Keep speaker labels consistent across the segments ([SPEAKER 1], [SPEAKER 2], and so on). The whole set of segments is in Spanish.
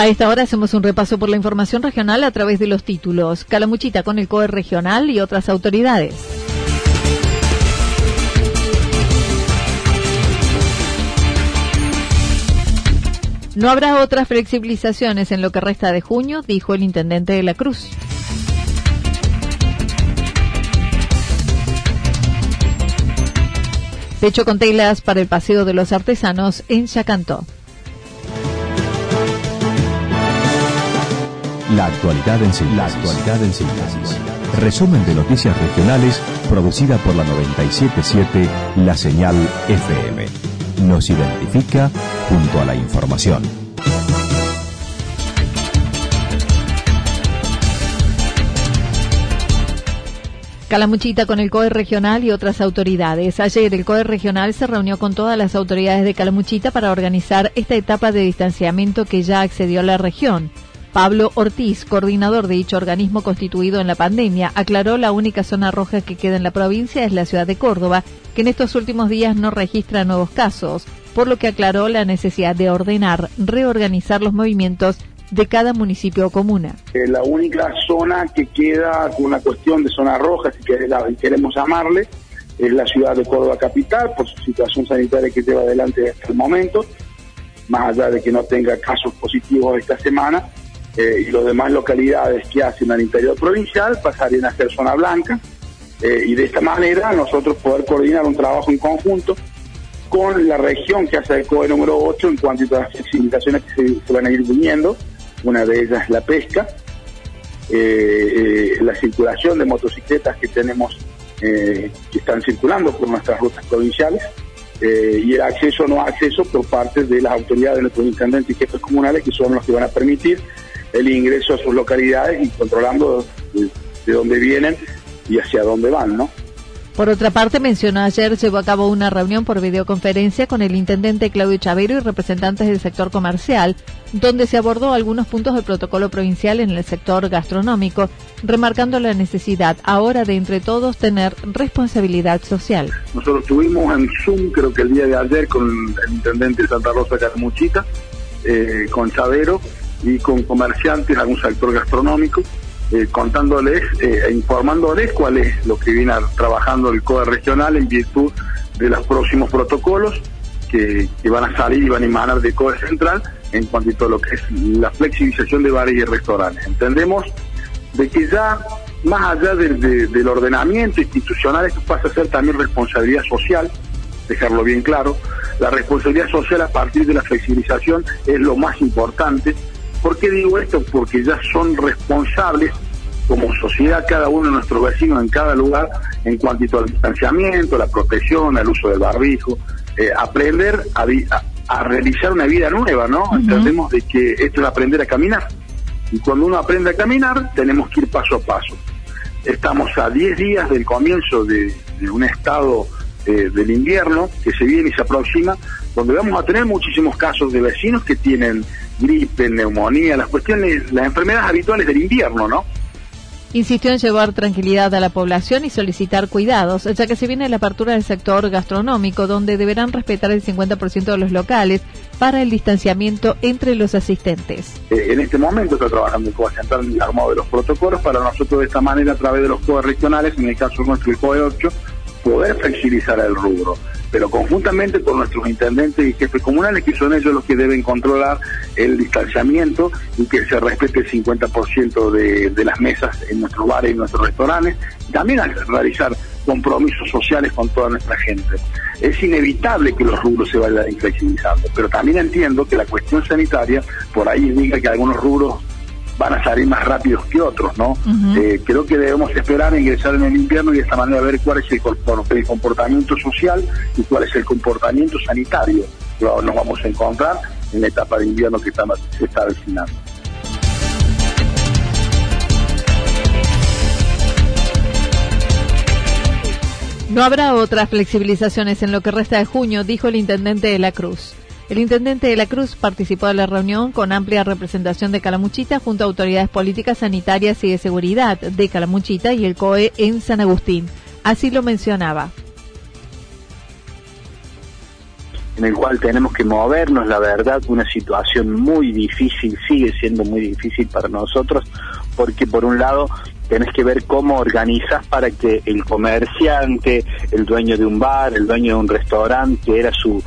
[SPEAKER 1] A esta hora hacemos un repaso por la información regional a través de los títulos. Calamuchita con el COE regional y otras autoridades. No habrá otras flexibilizaciones en lo que resta de junio, dijo el intendente de la Cruz. Techo con telas para el paseo de los artesanos en Chacantó.
[SPEAKER 2] La actualidad en síntesis. Resumen de noticias regionales producida por la 977 La Señal FM. Nos identifica junto a la información.
[SPEAKER 1] Calamuchita con el COE regional y otras autoridades. Ayer el COE regional se reunió con todas las autoridades de Calamuchita para organizar esta etapa de distanciamiento que ya accedió a la región. Pablo Ortiz, coordinador de dicho organismo constituido en la pandemia, aclaró la única zona roja que queda en la provincia es la ciudad de Córdoba, que en estos últimos días no registra nuevos casos, por lo que aclaró la necesidad de ordenar, reorganizar los movimientos de cada municipio o comuna.
[SPEAKER 3] Eh, la única zona que queda con una cuestión de zona roja, si queremos llamarle, es la ciudad de Córdoba capital, por su situación sanitaria que lleva adelante hasta el momento, más allá de que no tenga casos positivos esta semana, eh, y las demás localidades que hacen al interior provincial pasarían a ser zona blanca eh, y de esta manera nosotros poder coordinar un trabajo en conjunto con la región que hace el COE número 8 en cuanto a las flexibilizaciones que se, van a ir viniendo, una de ellas es la pesca, eh, la circulación de motocicletas que tenemos que están circulando por nuestras rutas provinciales y el acceso o no acceso por parte de las autoridades de nuestros intendentes y jefes comunales que son los que van a permitir el ingreso a sus localidades y controlando de, dónde vienen y hacia dónde van, ¿no?
[SPEAKER 1] Por otra parte, mencionó ayer, llevó a cabo una reunión por videoconferencia con el intendente Claudio Chavero y representantes del sector comercial, donde se abordó algunos puntos del protocolo provincial en el sector gastronómico, remarcando la necesidad ahora de entre todos tener responsabilidad social.
[SPEAKER 3] Nosotros tuvimos en Zoom, creo que el día de ayer, con el intendente de Santa Rosa Carmuchita, eh, con Chavero, y con comerciantes, algún sector gastronómico, eh, contándoles eh, e informándoles cuál es lo que viene trabajando el CODE regional en virtud de los próximos protocolos que, van a salir y van a emanar de CODE central en cuanto a lo que es la flexibilización de bares y restaurantes. Entendemos de que ya más allá del ordenamiento institucional, esto pasa a ser también responsabilidad social, dejarlo bien claro. La responsabilidad social a partir de la flexibilización es lo más importante ¿Por qué digo esto? Porque ya son responsables como sociedad cada uno de nuestros vecinos en cada lugar en cuanto al distanciamiento, la protección, el uso del barbijo, eh, aprender a, realizar una vida nueva, ¿no? Entendemos de que esto es aprender a caminar. Y cuando uno aprende a caminar, tenemos que ir paso a paso. Estamos a 10 días del comienzo de, un estado eh, del invierno que se viene y se aproxima, donde vamos a tener muchísimos casos de vecinos que tienen gripe, neumonía, las cuestiones, las enfermedades habituales del invierno, ¿no?
[SPEAKER 1] Insistió en llevar tranquilidad a la población y solicitar cuidados, ya que se viene la apertura del sector gastronómico, donde deberán respetar el 50% de los locales para el distanciamiento entre los asistentes.
[SPEAKER 3] Eh, en este momento está trabajando el COE Central en el armado de los protocolos para nosotros de esta manera, a través de los COE regionales, en el caso nuestro el COE 8, poder flexibilizar el rubro pero conjuntamente con nuestros intendentes y jefes comunales, que son ellos los que deben controlar el distanciamiento y que se respete el 50% de, de las mesas en nuestros bares y nuestros restaurantes, también al realizar compromisos sociales con toda nuestra gente. Es inevitable que los rubros se vayan flexibilizando, pero también entiendo que la cuestión sanitaria por ahí indica que algunos rubros van a salir más rápidos que otros, ¿no? Eh, creo que debemos esperar a ingresar en el invierno y de esta manera ver cuál es el, comportamiento social y cuál es el comportamiento sanitario que nos vamos a encontrar en la etapa de invierno que se está destinando.
[SPEAKER 1] No habrá otras flexibilizaciones en lo que resta de junio, dijo el intendente de la Cruz. El intendente de la Cruz participó de la reunión con amplia representación de Calamuchita junto a autoridades políticas, sanitarias y de seguridad de Calamuchita y el COE en San Agustín. Así lo mencionaba.
[SPEAKER 4] en el cual tenemos que movernos, la verdad, una situación muy difícil, sigue siendo muy difícil para nosotros, porque por un lado tenés que ver cómo organizas para que el comerciante, el dueño de un bar, el dueño de un restaurante, que era su,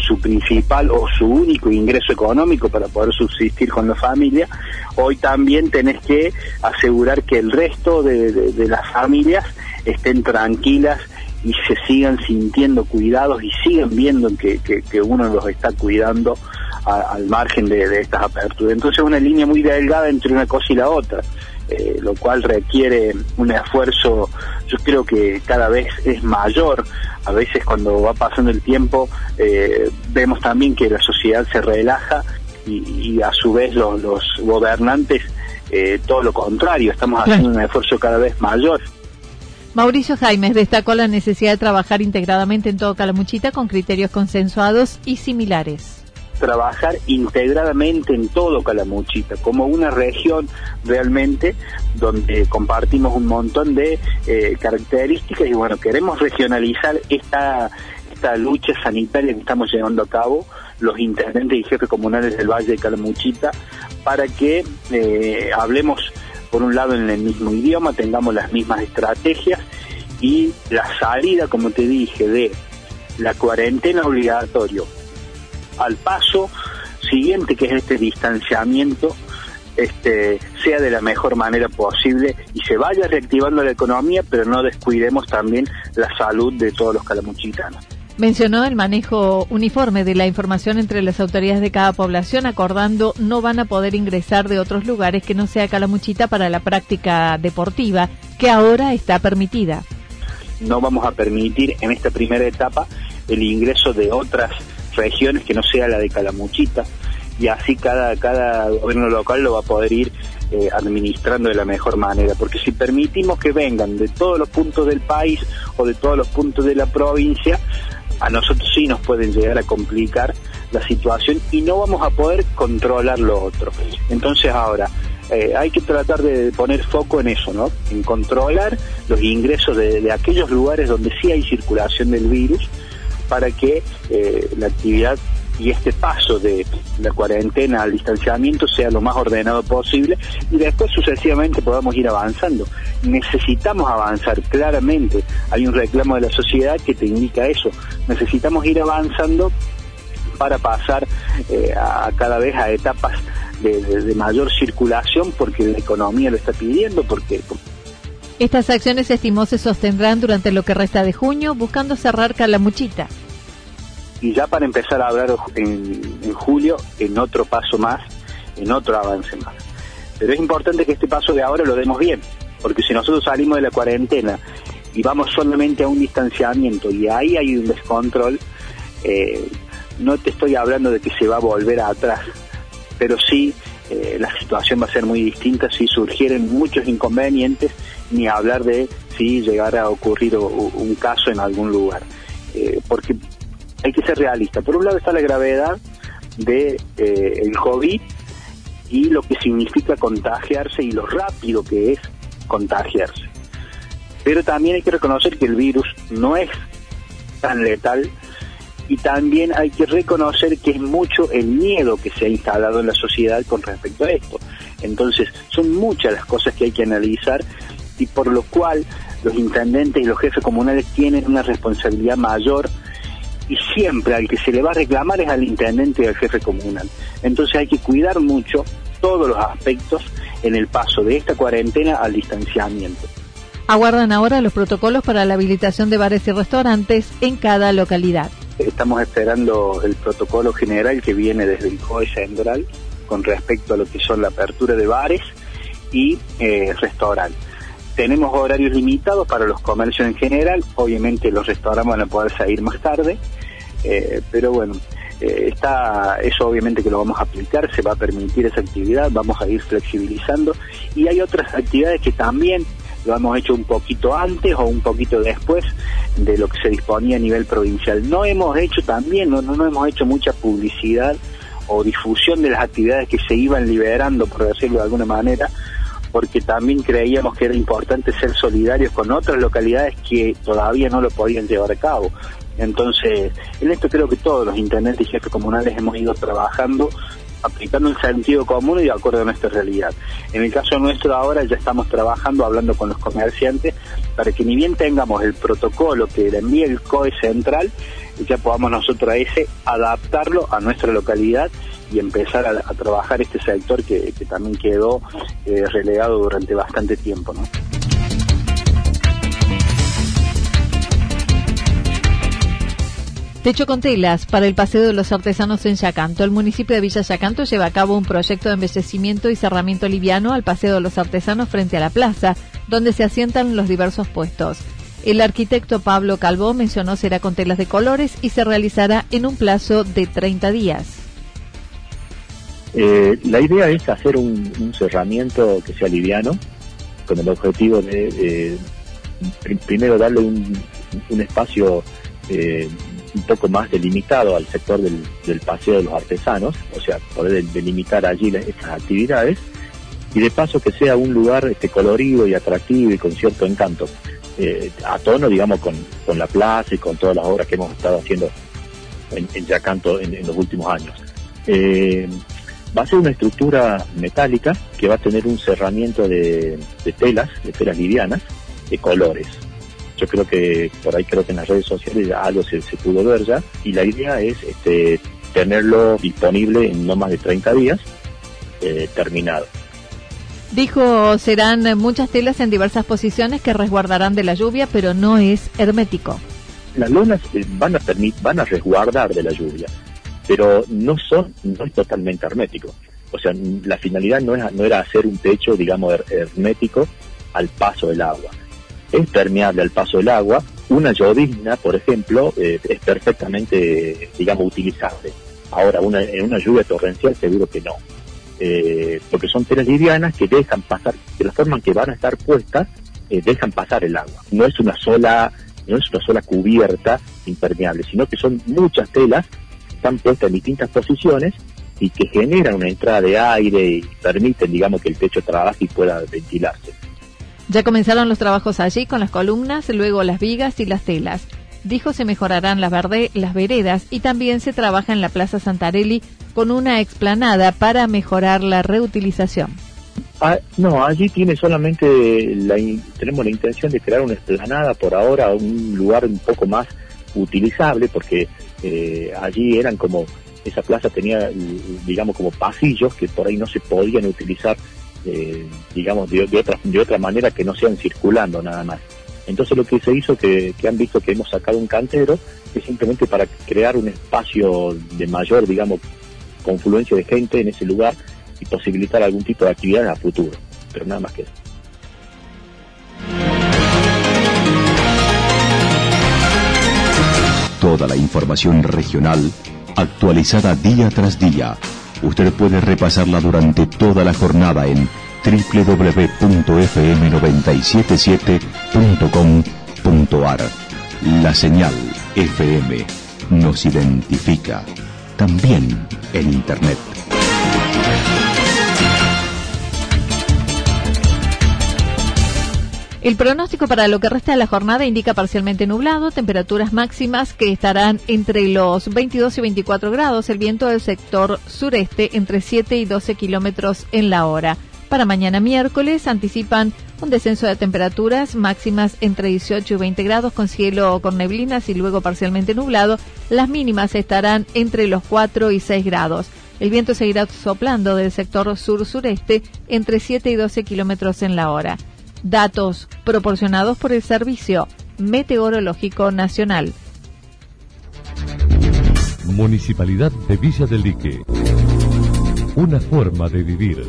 [SPEAKER 4] su principal o su único ingreso económico para poder subsistir con la familia, hoy también tenés que asegurar que el resto de, las familias estén tranquilas y se sigan sintiendo cuidados y sigan viendo que, que, uno los está cuidando al margen de, de estas aperturas. Entonces es una línea muy delgada entre una cosa y la otra. Eh, lo cual requiere un esfuerzo, yo creo que cada vez es mayor. A veces cuando va pasando el tiempo eh, vemos también que la sociedad se relaja y, a su vez los, gobernantes eh, todo lo contrario, estamos haciendo un esfuerzo cada vez mayor.
[SPEAKER 1] Mauricio Jaimes destacó la necesidad de trabajar integradamente en todo Calamuchita con criterios consensuados y similares
[SPEAKER 4] trabajar integradamente en todo Calamuchita, como una región realmente donde compartimos un montón de eh, características y bueno, queremos regionalizar esta, esta lucha sanitaria que estamos llevando a cabo los intendentes y jefes comunales del Valle de Calamuchita para que eh, hablemos por un lado en el mismo idioma, tengamos las mismas estrategias y la salida, como te dije, de la cuarentena obligatorio al paso siguiente, que es este distanciamiento, este, sea de la mejor manera posible y se vaya reactivando la economía, pero no descuidemos también la salud de todos los calamuchitanos.
[SPEAKER 1] Mencionó el manejo uniforme de la información entre las autoridades de cada población, acordando no van a poder ingresar de otros lugares que no sea Calamuchita para la práctica deportiva, que ahora está permitida.
[SPEAKER 4] No vamos a permitir en esta primera etapa el ingreso de otras regiones que no sea la de Calamuchita y así cada, cada gobierno local lo va a poder ir eh, administrando de la mejor manera, porque si permitimos que vengan de todos los puntos del país o de todos los puntos de la provincia, a nosotros sí nos pueden llegar a complicar la situación y no vamos a poder controlar lo otro. Entonces ahora, eh, hay que tratar de poner foco en eso, ¿no? En controlar los ingresos de, de aquellos lugares donde sí hay circulación del virus para que eh, la actividad y este paso de la cuarentena al distanciamiento sea lo más ordenado posible y después sucesivamente podamos ir avanzando. Necesitamos avanzar, claramente. Hay un reclamo de la sociedad que te indica eso. Necesitamos ir avanzando para pasar eh, a cada vez a etapas de, mayor circulación porque la economía lo está pidiendo, porque
[SPEAKER 1] estas acciones estimó se sostendrán durante lo que resta de junio, buscando cerrar Calamuchita.
[SPEAKER 4] Y ya para empezar a hablar en, julio, en otro paso más, en otro avance más. Pero es importante que este paso de ahora lo demos bien, porque si nosotros salimos de la cuarentena y vamos solamente a un distanciamiento y ahí hay un descontrol, eh, no te estoy hablando de que se va a volver atrás, pero sí eh, la situación va a ser muy distinta si surgieren muchos inconvenientes ni hablar de si llegara a ocurrir un caso en algún lugar. Eh, porque hay que ser realista. Por un lado está la gravedad de eh, el COVID y lo que significa contagiarse y lo rápido que es contagiarse. Pero también hay que reconocer que el virus no es tan letal y también hay que reconocer que es mucho el miedo que se ha instalado en la sociedad con respecto a esto. Entonces, son muchas las cosas que hay que analizar y por lo cual los intendentes y los jefes comunales tienen una responsabilidad mayor y siempre al que se le va a reclamar es al intendente y al jefe comunal. Entonces hay que cuidar mucho todos los aspectos en el paso de esta cuarentena al distanciamiento.
[SPEAKER 1] Aguardan ahora los protocolos para la habilitación de bares y restaurantes en cada localidad.
[SPEAKER 4] Estamos esperando el protocolo general que viene desde el COE Central con respecto a lo que son la apertura de bares y eh, restaurantes. Tenemos horarios limitados para los comercios en general, obviamente los restaurantes van a poder salir más tarde, eh, pero bueno, eh, está eso obviamente que lo vamos a aplicar, se va a permitir esa actividad, vamos a ir flexibilizando y hay otras actividades que también lo hemos hecho un poquito antes o un poquito después de lo que se disponía a nivel provincial. No hemos hecho también, no, no hemos hecho mucha publicidad o difusión de las actividades que se iban liberando, por decirlo de alguna manera, porque también creíamos que era importante ser solidarios con otras localidades que todavía no lo podían llevar a cabo. Entonces, en esto creo que todos los intendentes y jefes comunales hemos ido trabajando aplicando el sentido común y de acuerdo a nuestra realidad. En el caso nuestro ahora ya estamos trabajando, hablando con los comerciantes, para que ni bien tengamos el protocolo que le envíe el COE central, ya podamos nosotros a ese adaptarlo a nuestra localidad y empezar a, trabajar este sector que, también quedó eh, relegado durante bastante tiempo.
[SPEAKER 1] Techo con telas para el paseo de los artesanos en Yacanto. El municipio de Villa Yacanto lleva a cabo un proyecto de embellecimiento y cerramiento liviano al paseo de los artesanos frente a la plaza, donde se asientan los diversos puestos. El arquitecto Pablo Calvo mencionó será con telas de colores y se realizará en un plazo de 30 días.
[SPEAKER 5] Eh, la idea es hacer un, cerramiento que sea liviano, con el objetivo de, primero darle un, espacio eh, un poco más delimitado al sector del, paseo de los artesanos, o sea, poder delimitar allí estas actividades, y de paso que sea un lugar este, colorido y atractivo y con cierto encanto, eh, a tono, digamos, con, la plaza y con todas las obras que hemos estado haciendo en, en Yacanto en, los últimos años. Va a ser una estructura metálica que va a tener un cerramiento de, telas, de telas livianas, de colores. Yo creo que por ahí creo que en las redes sociales algo se, pudo ver ya y la idea es este, tenerlo disponible en no más de 30 días eh, terminado.
[SPEAKER 1] Dijo, serán muchas telas en diversas posiciones que resguardarán de la lluvia, pero no es hermético.
[SPEAKER 5] Las lonas eh, van a, van a resguardar de la lluvia pero no son, no es totalmente hermético. O sea, la finalidad no, es, no era hacer un techo, digamos, hermético al paso del agua. Es permeable al paso del agua. Una llovizna, por ejemplo, eh, es perfectamente, digamos, utilizable. Ahora, una, en una lluvia torrencial seguro que no. Eh, porque son telas livianas que dejan pasar, de la forma en que van a estar puestas, eh, dejan pasar el agua. No es una sola, no es una sola cubierta impermeable, sino que son muchas telas están puestas en distintas posiciones y que generan una entrada de aire y permiten, digamos, que el techo trabaje y pueda ventilarse.
[SPEAKER 1] Ya comenzaron los trabajos allí con las columnas, luego las vigas y las telas. Dijo se mejorarán las, veredas y también se trabaja en la Plaza Santarelli con una explanada para mejorar la reutilización.
[SPEAKER 5] Ah, no, allí tiene solamente la, tenemos la intención de crear una explanada por ahora, un lugar un poco más utilizable porque eh, allí eran como, esa plaza tenía, digamos, como pasillos que por ahí no se podían utilizar, eh, digamos, de, otra, de otra manera que no sean circulando nada más. Entonces lo que se hizo, que, que han visto que hemos sacado un cantero, es simplemente para crear un espacio de mayor, digamos, confluencia de gente en ese lugar y posibilitar algún tipo de actividad a futuro, pero nada más que eso.
[SPEAKER 2] Toda la información regional actualizada día tras día. Usted puede repasarla durante toda la jornada en www.fm977.com.ar. La señal FM nos identifica también en Internet.
[SPEAKER 1] El pronóstico para lo que resta de la jornada indica parcialmente nublado, temperaturas máximas que estarán entre los 22 y 24 grados, el viento del sector sureste entre 7 y 12 kilómetros en la hora. Para mañana miércoles anticipan un descenso de temperaturas máximas entre 18 y 20 grados con cielo con neblinas y luego parcialmente nublado. Las mínimas estarán entre los 4 y 6 grados. El viento seguirá soplando del sector sur-sureste entre 7 y 12 kilómetros en la hora. Datos proporcionados por el Servicio Meteorológico Nacional.
[SPEAKER 6] Municipalidad de Villa del Lique. Una forma de vivir.